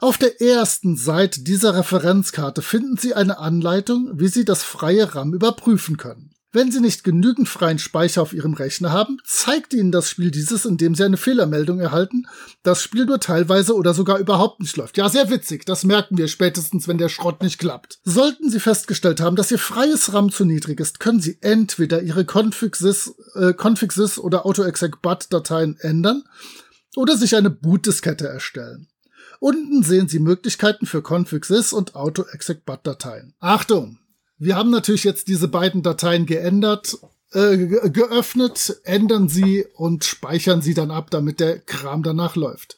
Auf der ersten Seite dieser Referenzkarte finden Sie eine Anleitung, wie Sie das freie RAM überprüfen können. Wenn Sie nicht genügend freien Speicher auf Ihrem Rechner haben, zeigt Ihnen das Spiel dieses, indem Sie eine Fehlermeldung erhalten, das Spiel nur teilweise oder sogar überhaupt nicht läuft. Ja, sehr witzig, das merken wir spätestens, wenn der Schrott nicht klappt. Sollten Sie festgestellt haben, dass Ihr freies RAM zu niedrig ist, können Sie entweder Ihre Config.sys äh, Config oder AutoExec-BUT-Dateien ändern oder sich eine Bootdiskette erstellen. Unten sehen Sie Möglichkeiten für Config.sys und AutoExec-BUT-Dateien. Achtung! Wir haben natürlich jetzt diese beiden Dateien geändert, äh, geöffnet, ändern sie und speichern sie dann ab, damit der Kram danach läuft.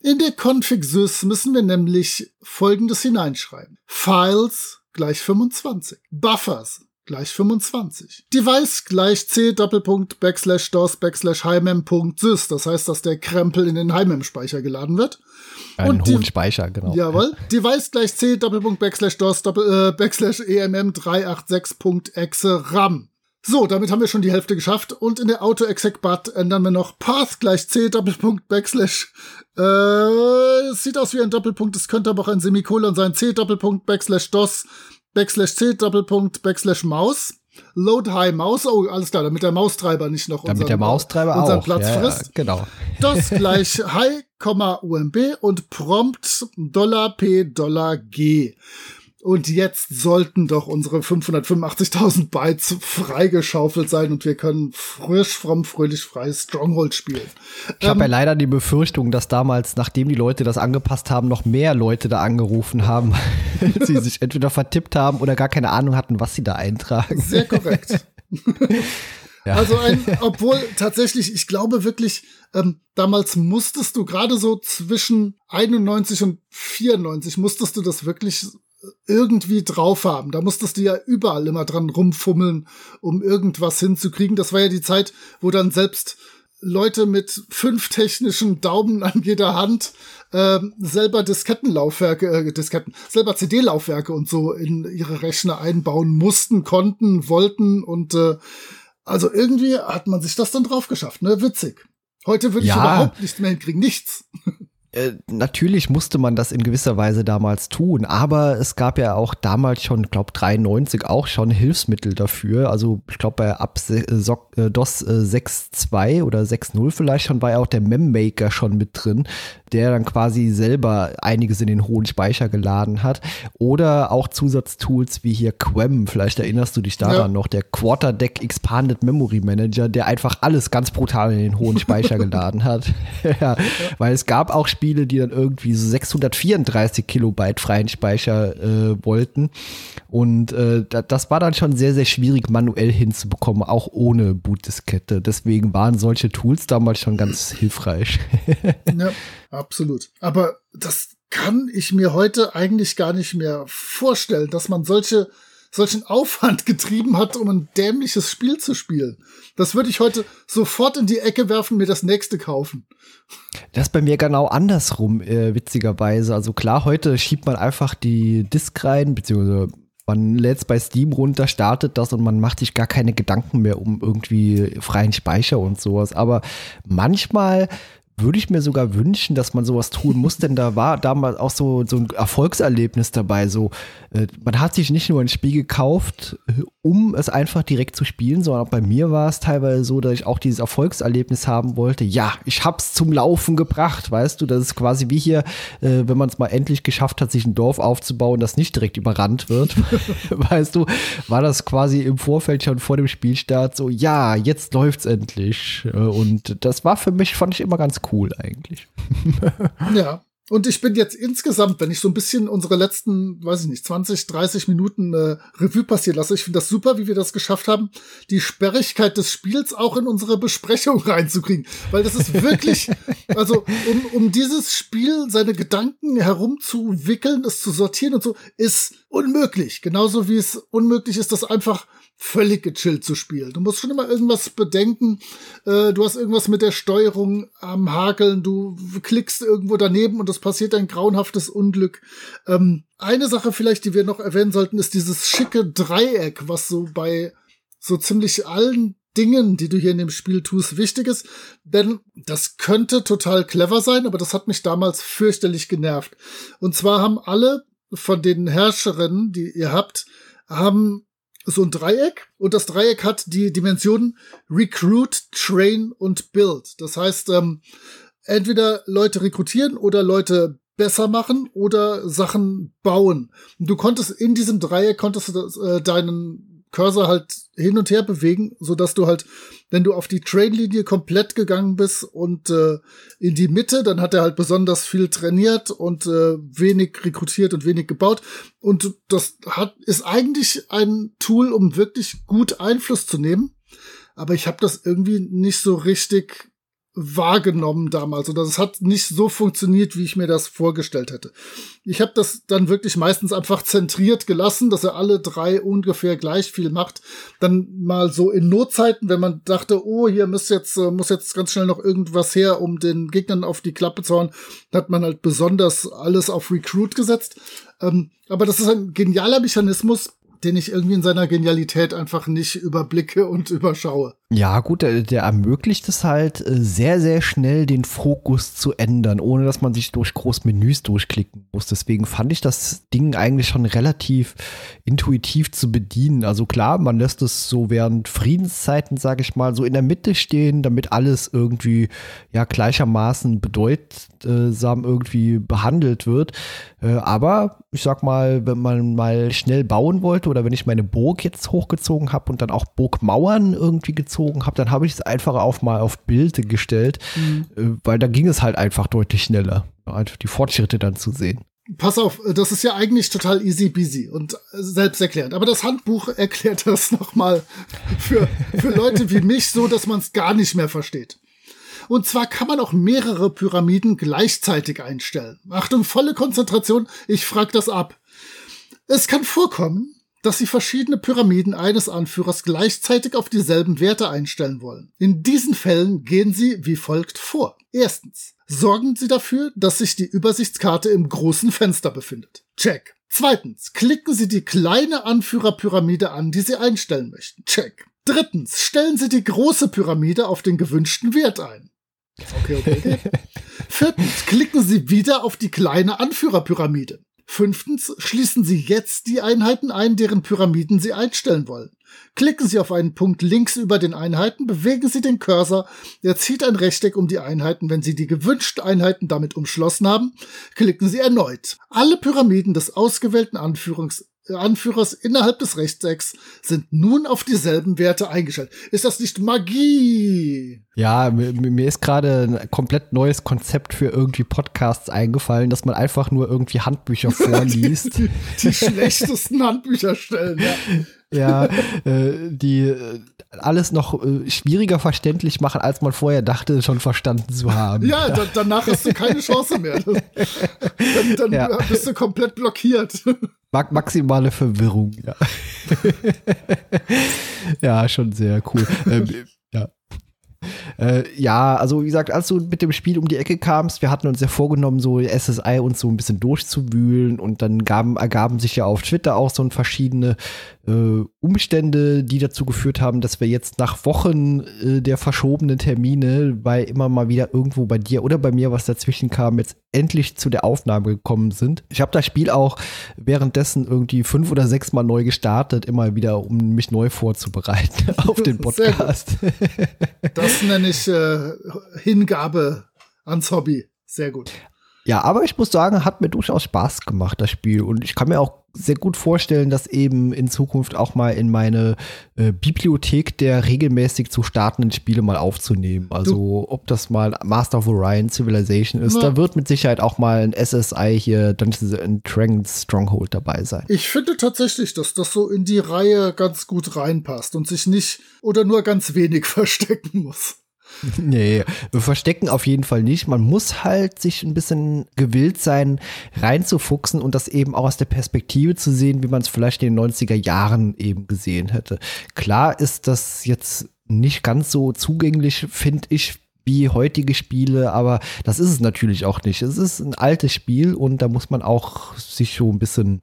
In der Config.sys müssen wir nämlich Folgendes hineinschreiben. Files gleich 25. Buffers gleich 25. Device gleich c Doppelpunkt Backslash DOS Backslash HMM.sys. Das heißt, dass der Krempel in den HMM-Speicher geladen wird. Einen und hohen Speicher, genau. Jawohl. Device gleich c Doppelpunkt Backslash DOS Doppel, äh, Backslash EMM 386.exe RAM. So, damit haben wir schon die Hälfte geschafft. Und in der Auto-Exec-But ändern wir noch Path gleich C Doppelpunkt Backslash. Äh, es sieht aus wie ein Doppelpunkt, es könnte aber auch ein Semikolon sein. C Doppelpunkt Backslash DOS Backslash C, Doppelpunkt, Backslash Maus. Load High Maus, oh, alles klar, damit der Maustreiber nicht noch damit unseren, der Maustreiber unseren auch. Platz ja, frisst. Ja, genau. Das gleich High, UMB und Prompt Dollar P Dollar G. Und jetzt sollten doch unsere 585.000 Bytes freigeschaufelt sein und wir können frisch, fromm, fröhlich, freies Stronghold spielen. Ich ähm, habe ja leider die Befürchtung, dass damals, nachdem die Leute das angepasst haben, noch mehr Leute da angerufen haben, sie sich entweder vertippt haben oder gar keine Ahnung hatten, was sie da eintragen. Sehr korrekt. Ja. Also ein, obwohl tatsächlich, ich glaube wirklich, ähm, damals musstest du gerade so zwischen 91 und 94 musstest du das wirklich irgendwie drauf haben. Da musstest du ja überall immer dran rumfummeln, um irgendwas hinzukriegen. Das war ja die Zeit, wo dann selbst Leute mit fünf technischen Daumen an jeder Hand äh, selber Diskettenlaufwerke, äh, Disketten, selber CD-Laufwerke und so in ihre Rechner einbauen mussten, konnten, wollten und äh, also irgendwie hat man sich das dann drauf geschafft, ne? Witzig. Heute würde ich überhaupt nichts mehr hinkriegen, nichts. Äh, natürlich musste man das in gewisser Weise damals tun, aber es gab ja auch damals schon, ich glaube 93 auch schon Hilfsmittel dafür. Also ich glaube bei ab äh, äh, DOS 6.2 oder 6.0 vielleicht schon war ja auch der Memmaker schon mit drin, der dann quasi selber einiges in den hohen Speicher geladen hat. Oder auch Zusatztools wie hier Quem, vielleicht erinnerst du dich daran ja. noch, der Quarterdeck Expanded Memory Manager, der einfach alles ganz brutal in den hohen Speicher geladen hat. ja, weil es gab auch Spiele, Spiele, die dann irgendwie so 634 Kilobyte freien Speicher äh, wollten. Und äh, das war dann schon sehr, sehr schwierig manuell hinzubekommen, auch ohne Bootdiskette. Deswegen waren solche Tools damals schon ganz hilfreich. ja, absolut. Aber das kann ich mir heute eigentlich gar nicht mehr vorstellen, dass man solche solchen Aufwand getrieben hat, um ein dämliches Spiel zu spielen. Das würde ich heute sofort in die Ecke werfen, mir das nächste kaufen. Das ist bei mir genau andersrum, äh, witzigerweise. Also klar, heute schiebt man einfach die Disk rein, beziehungsweise man lädt es bei Steam runter, startet das und man macht sich gar keine Gedanken mehr um irgendwie freien Speicher und sowas. Aber manchmal würde ich mir sogar wünschen, dass man sowas tun muss, denn da war damals auch so, so ein Erfolgserlebnis dabei. So, äh, man hat sich nicht nur ein Spiel gekauft, äh, um es einfach direkt zu spielen, sondern auch bei mir war es teilweise so, dass ich auch dieses Erfolgserlebnis haben wollte. Ja, ich hab's zum Laufen gebracht, weißt du, das ist quasi wie hier, äh, wenn man es mal endlich geschafft hat, sich ein Dorf aufzubauen, das nicht direkt überrannt wird, weißt du, war das quasi im Vorfeld schon vor dem Spielstart so, ja, jetzt läuft's endlich. Äh, und das war für mich, fand ich immer ganz cool eigentlich. ja. Und ich bin jetzt insgesamt, wenn ich so ein bisschen unsere letzten, weiß ich nicht, 20, 30 Minuten äh, Revue passieren lasse, ich finde das super, wie wir das geschafft haben, die Sperrigkeit des Spiels auch in unsere Besprechung reinzukriegen. Weil das ist wirklich, also um, um dieses Spiel seine Gedanken herumzuwickeln, es zu sortieren und so, ist unmöglich. Genauso wie es unmöglich ist, das einfach völlig gechillt zu spielen. Du musst schon immer irgendwas bedenken. Äh, du hast irgendwas mit der Steuerung am Hakeln. Du klickst irgendwo daneben und es passiert ein grauenhaftes Unglück. Ähm, eine Sache vielleicht, die wir noch erwähnen sollten, ist dieses schicke Dreieck, was so bei so ziemlich allen Dingen, die du hier in dem Spiel tust, wichtig ist. Denn das könnte total clever sein, aber das hat mich damals fürchterlich genervt. Und zwar haben alle von den Herrscherinnen, die ihr habt, haben so ein Dreieck und das Dreieck hat die Dimensionen Recruit, Train und Build. Das heißt, ähm, entweder Leute rekrutieren oder Leute besser machen oder Sachen bauen. Du konntest in diesem Dreieck konntest du das, äh, deinen Cursor halt hin und her bewegen, so dass du halt, wenn du auf die Trainlinie komplett gegangen bist und äh, in die Mitte, dann hat er halt besonders viel trainiert und äh, wenig rekrutiert und wenig gebaut. Und das hat ist eigentlich ein Tool, um wirklich gut Einfluss zu nehmen. Aber ich habe das irgendwie nicht so richtig wahrgenommen damals und das hat nicht so funktioniert, wie ich mir das vorgestellt hätte. Ich habe das dann wirklich meistens einfach zentriert gelassen, dass er alle drei ungefähr gleich viel macht. Dann mal so in Notzeiten, wenn man dachte, oh, hier muss jetzt äh, muss jetzt ganz schnell noch irgendwas her, um den Gegnern auf die Klappe zu hauen, hat man halt besonders alles auf Recruit gesetzt. Ähm, aber das ist ein genialer Mechanismus, den ich irgendwie in seiner Genialität einfach nicht überblicke und überschaue. Ja, gut, der, der ermöglicht es halt äh, sehr, sehr schnell den Fokus zu ändern, ohne dass man sich durch Großmenüs durchklicken muss. Deswegen fand ich das Ding eigentlich schon relativ intuitiv zu bedienen. Also klar, man lässt es so während Friedenszeiten, sage ich mal, so in der Mitte stehen, damit alles irgendwie ja gleichermaßen bedeutsam irgendwie behandelt wird. Äh, aber ich sag mal, wenn man mal schnell bauen wollte oder wenn ich meine Burg jetzt hochgezogen habe und dann auch Burgmauern irgendwie gezogen habe, dann habe ich es einfach auf mal auf Bild gestellt, mhm. Äh, weil da ging es halt einfach deutlich schneller, einfach die Fortschritte dann zu sehen. Pass auf, das ist ja eigentlich total easy peasy und selbsterklärend. Aber das Handbuch erklärt das nochmal für, für Leute wie mich so, dass man es gar nicht mehr versteht. Und zwar kann man auch mehrere Pyramiden gleichzeitig einstellen. Achtung, volle Konzentration, ich frag das ab. Es kann vorkommen, dass Sie verschiedene Pyramiden eines Anführers gleichzeitig auf dieselben Werte einstellen wollen. In diesen Fällen gehen Sie wie folgt vor. Erstens. Sorgen Sie dafür, dass sich die Übersichtskarte im großen Fenster befindet. Check. Zweitens. Klicken Sie die kleine Anführerpyramide an, die Sie einstellen möchten. Check. Drittens. Stellen Sie die große Pyramide auf den gewünschten Wert ein. Okay, okay, okay. Viertens, klicken Sie wieder auf die kleine Anführerpyramide. Fünftens, schließen Sie jetzt die Einheiten ein, deren Pyramiden Sie einstellen wollen. Klicken Sie auf einen Punkt links über den Einheiten, bewegen Sie den Cursor, er zieht ein Rechteck um die Einheiten. Wenn Sie die gewünschten Einheiten damit umschlossen haben, klicken Sie erneut. Alle Pyramiden des ausgewählten Anführungs Anführers innerhalb des Rechtecks sind nun auf dieselben Werte eingestellt. Ist das nicht Magie? Ja, mir, mir ist gerade ein komplett neues Konzept für irgendwie Podcasts eingefallen, dass man einfach nur irgendwie Handbücher vorliest. die, die, die schlechtesten Handbücher stellen, ja. Ja, äh, die äh, alles noch äh, schwieriger verständlich machen, als man vorher dachte, schon verstanden zu haben. Ja, da, danach hast du keine Chance mehr. dann, dann ja. bist du komplett blockiert. Maximale Verwirrung, ja. ja, schon sehr cool. Ähm, ja. Äh, ja, also wie gesagt, als du mit dem Spiel um die Ecke kamst, wir hatten uns ja vorgenommen, so SSI uns so ein bisschen durchzuwühlen und dann gaben, ergaben sich ja auf Twitter auch so verschiedene äh, Umstände, die dazu geführt haben, dass wir jetzt nach Wochen äh, der verschobenen Termine, weil immer mal wieder irgendwo bei dir oder bei mir was dazwischen kam, jetzt endlich zu der Aufnahme gekommen sind. Ich habe das Spiel auch währenddessen irgendwie fünf oder sechs Mal neu gestartet, immer wieder, um mich neu vorzubereiten auf den Podcast. das nenne ich äh, Hingabe ans Hobby. Sehr gut. Ja, aber ich muss sagen, hat mir durchaus Spaß gemacht, das Spiel. Und ich kann mir auch sehr gut vorstellen, das eben in Zukunft auch mal in meine äh, Bibliothek der regelmäßig zu startenden Spiele mal aufzunehmen. Also ob das mal Master of Orion Civilization ist, Na. da wird mit Sicherheit auch mal ein SSI hier Dungeons and Dragons Stronghold dabei sein. Ich finde tatsächlich, dass das so in die Reihe ganz gut reinpasst und sich nicht oder nur ganz wenig verstecken muss. Nee, verstecken auf jeden Fall nicht. Man muss halt sich ein bisschen gewillt sein, reinzufuchsen und das eben auch aus der Perspektive zu sehen, wie man es vielleicht in den 90er Jahren eben gesehen hätte. Klar ist das jetzt nicht ganz so zugänglich, finde ich, wie heutige Spiele, aber das ist es natürlich auch nicht. Es ist ein altes Spiel und da muss man auch sich so ein bisschen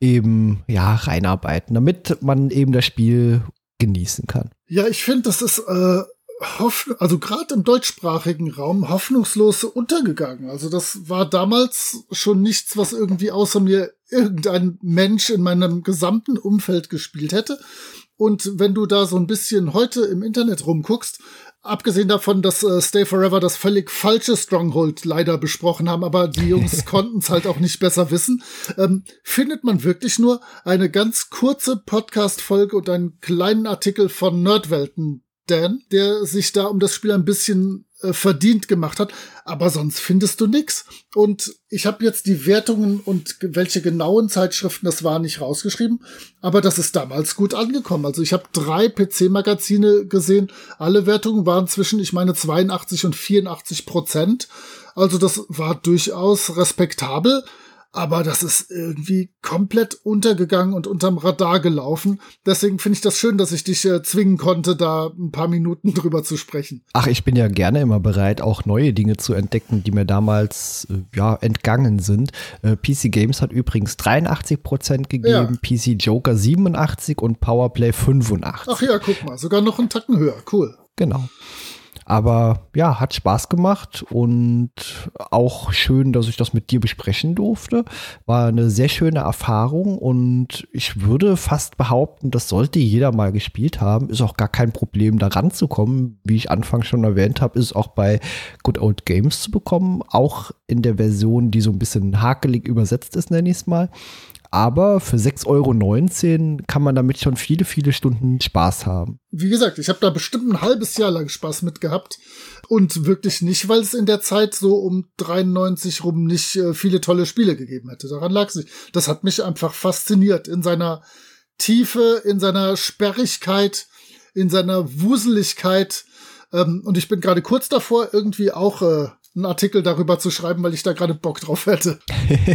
eben, ja, reinarbeiten, damit man eben das Spiel genießen kann. Ja, ich finde, das ist äh, hoff also gerade im deutschsprachigen Raum hoffnungslos untergegangen. Also das war damals schon nichts, was irgendwie außer mir irgendein Mensch in meinem gesamten Umfeld gespielt hätte. Und wenn du da so ein bisschen heute im Internet rumguckst, abgesehen davon, dass äh, Stay Forever das völlig falsche Stronghold leider besprochen haben, aber die Jungs konnten es halt auch nicht besser wissen, ähm, findet man wirklich nur eine ganz kurze Podcast-Folge und einen kleinen Artikel von Nerdwelten Dan, der sich da um das Spiel ein bisschen äh, verdient gemacht hat, aber sonst findest du nix. Und ich habe jetzt die Wertungen und welche genauen Zeitschriften das war nicht rausgeschrieben, aber das ist damals gut angekommen. Also ich habe drei PC-Magazine gesehen, alle Wertungen waren zwischen, ich meine, 82 und 84 Prozent. Also das war durchaus respektabel aber das ist irgendwie komplett untergegangen und unterm Radar gelaufen. Deswegen finde ich das schön, dass ich dich äh, zwingen konnte, da ein paar Minuten drüber zu sprechen. Ach, ich bin ja gerne immer bereit, auch neue Dinge zu entdecken, die mir damals äh, ja entgangen sind. Äh, PC Games hat übrigens 83 Prozent gegeben, ja. PC Joker 87 und Powerplay 85. Ach ja, guck mal, sogar noch einen Tacken höher. Cool. Genau. Aber ja, hat Spaß gemacht und auch schön, dass ich das mit dir besprechen durfte. War eine sehr schöne Erfahrung und ich würde fast behaupten, das sollte jeder mal gespielt haben. Ist auch gar kein Problem, da ranzukommen. Wie ich anfangs schon erwähnt habe, ist auch bei Good Old Games zu bekommen. Auch in der Version, die so ein bisschen hakelig übersetzt ist, nenne ich es mal. Aber für 6,19 Euro kann man damit schon viele, viele Stunden Spaß haben. Wie gesagt, ich habe da bestimmt ein halbes Jahr lang Spaß mit gehabt. Und wirklich nicht, weil es in der Zeit so um 93 rum nicht äh, viele tolle Spiele gegeben hätte. Daran lag es nicht. Das hat mich einfach fasziniert in seiner Tiefe, in seiner Sperrigkeit, in seiner Wuseligkeit. Ähm, und ich bin gerade kurz davor, irgendwie auch äh, einen Artikel darüber zu schreiben, weil ich da gerade Bock drauf hätte.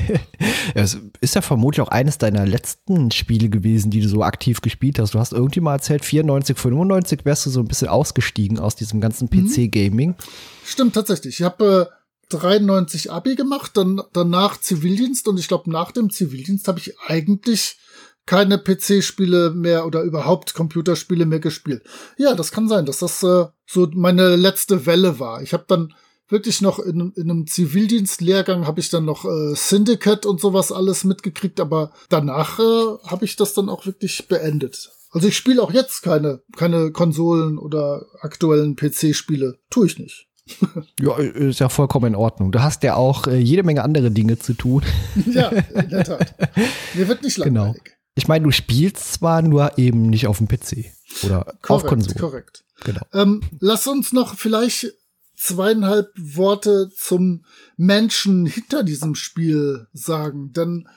es ist ja vermutlich auch eines deiner letzten Spiele gewesen, die du so aktiv gespielt hast. Du hast irgendwie mal erzählt, 94, 95 wärst du so ein bisschen ausgestiegen aus diesem ganzen mhm. PC-Gaming. Stimmt, tatsächlich. Ich habe äh, 93 Abi gemacht, dann danach Zivildienst und ich glaube, nach dem Zivildienst habe ich eigentlich keine PC-Spiele mehr oder überhaupt Computerspiele mehr gespielt. Ja, das kann sein, dass das äh, so meine letzte Welle war. Ich habe dann wirklich noch in, in einem Zivildienstlehrgang habe ich dann noch äh, Syndicate und sowas alles mitgekriegt, aber danach äh, habe ich das dann auch wirklich beendet. Also ich spiele auch jetzt keine, keine Konsolen oder aktuellen PC-Spiele. Tue ich nicht. ja, ist ja vollkommen in Ordnung. Du hast ja auch äh, jede Menge andere Dinge zu tun. ja, in der Tat. Mir wird nicht genau. langweilig. Genau. Ich meine, du spielst zwar nur eben nicht auf dem PC oder korrekt, auf Konsole. Korrekt. Genau. Ähm, lass uns noch vielleicht zweieinhalb Worte zum Menschen hinter diesem Spiel sagen, denn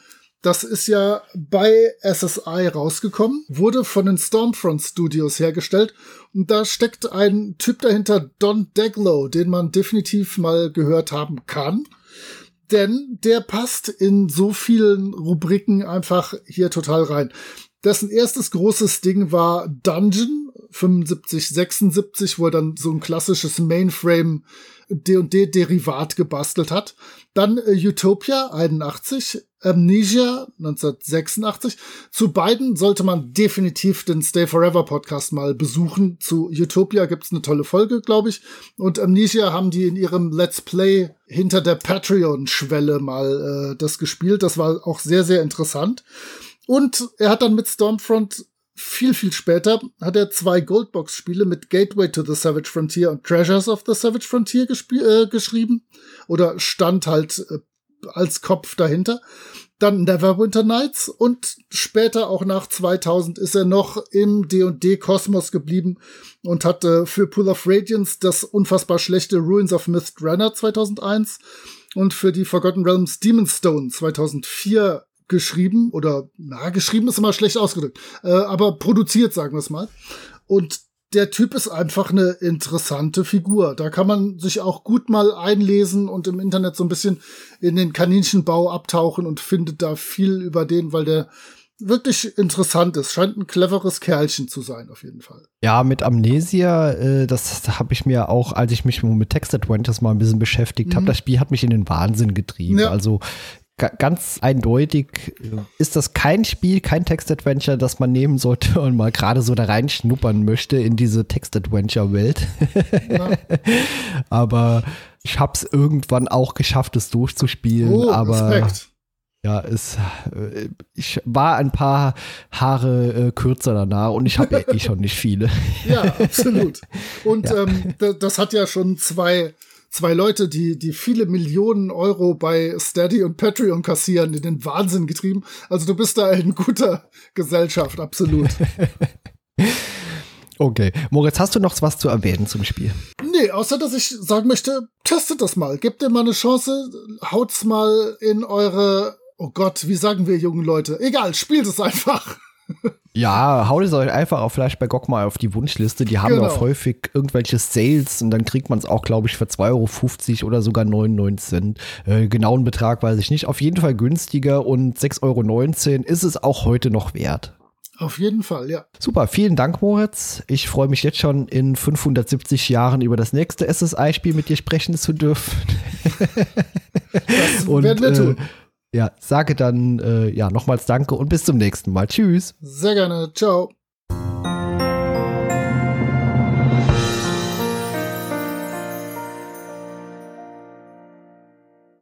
das ist ja bei SSI rausgekommen, wurde von den Stormfront Studios hergestellt und da steckt ein Typ dahinter, Don Deglow, den man definitiv mal gehört haben kann. Denn der passt in so vielen Rubriken einfach hier total rein. Dessen erstes großes Ding war Dungeon, 75, 76, wo er dann so ein klassisches Mainframe D&D-Derivat gebastelt hat. Dann äh, Utopia 81, Amnesia 1986. Zu beiden sollte man definitiv den Stay Forever Podcast mal besuchen. Zu Utopia gibt's eine tolle Folge, glaube ich. Und Amnesia haben die in ihrem Let's Play hinter der Patreon-Schwelle mal äh, das gespielt. Das war auch sehr, sehr interessant. Und er hat dann mit Stormfront viel, viel später hat er zwei Goldbox-Spiele mit Gateway to the Savage Frontier und Treasures of the Savage Frontier äh, geschrieben. Oder stand halt äh, als Kopf dahinter. Dann Neverwinter Nights und später auch nach 2000 ist er noch im D&D Kosmos geblieben und hat äh, für Pool of Radiance das unfassbar schlechte Ruins of Myth Drannor 2001 und für die Forgotten Realms Demon's Stone 2004 geschrieben oder na, geschrieben ist immer schlecht ausgedrückt, äh, aber produziert, sagen wir es mal. Und der Typ ist einfach eine interessante Figur. Da kann man sich auch gut mal einlesen und im Internet so ein bisschen in den Kaninchenbau abtauchen und findet da viel über den, weil der wirklich interessant ist. Scheint ein cleveres Kerlchen zu sein, auf jeden Fall. Ja, mit Amnesia, äh, das habe ich mir auch, als ich mich mit Text Adventures mal ein bisschen beschäftigt mhm. habe, das Spiel hat mich in den Wahnsinn getrieben. Ja. Also ganz eindeutig ist das kein Spiel, kein Text-Adventure, das man nehmen sollte und mal gerade so da reinschnuppern möchte in diese Text-Adventure-Welt. Ja. aber ich habe es irgendwann auch geschafft, es durchzuspielen. Oh, aber Respekt. Ja, es, äh, ich war ein paar Haare äh, kürzer danach und ich habe ja eh schon nicht viele. Ja, absolut. Und ja. Ähm, das hat ja schon zwei, zwei Leute, die, die viele Millionen Euro bei Steady und Patreon kassieren, in den Wahnsinn getrieben. Also du bist da in guter Gesellschaft, absolut. Okay. Moritz, hast du noch was zu erwähnen zum Spiel? Nee, außer dass ich sagen möchte, testet das mal. Gebt dem mal eine Chance, haut's mal in eure Oh Gott, wie sagen wir jungen Leute? Egal, spielt es einfach. Ja, haut es euch einfach auf vielleicht bei GOG mal auf die Wunschliste. Die haben genau. auch häufig irgendwelche Sales und dann kriegt man es auch, glaube ich, für 2,50 Euro oder sogar 99 Cent. Äh, genauen Betrag weiß ich nicht. Auf jeden Fall günstiger und 6,19 Euro ist es auch heute noch wert. Auf jeden Fall, ja. Super, vielen Dank, Moritz. Ich freue mich jetzt schon in 570 Jahren über das nächste SSI-Spiel mit dir sprechen zu dürfen. Das und, werden wir tun. Äh, ja, sage dann äh, ja nochmals Danke und bis zum nächsten Mal. Tschüss. Sehr gerne. Ciao.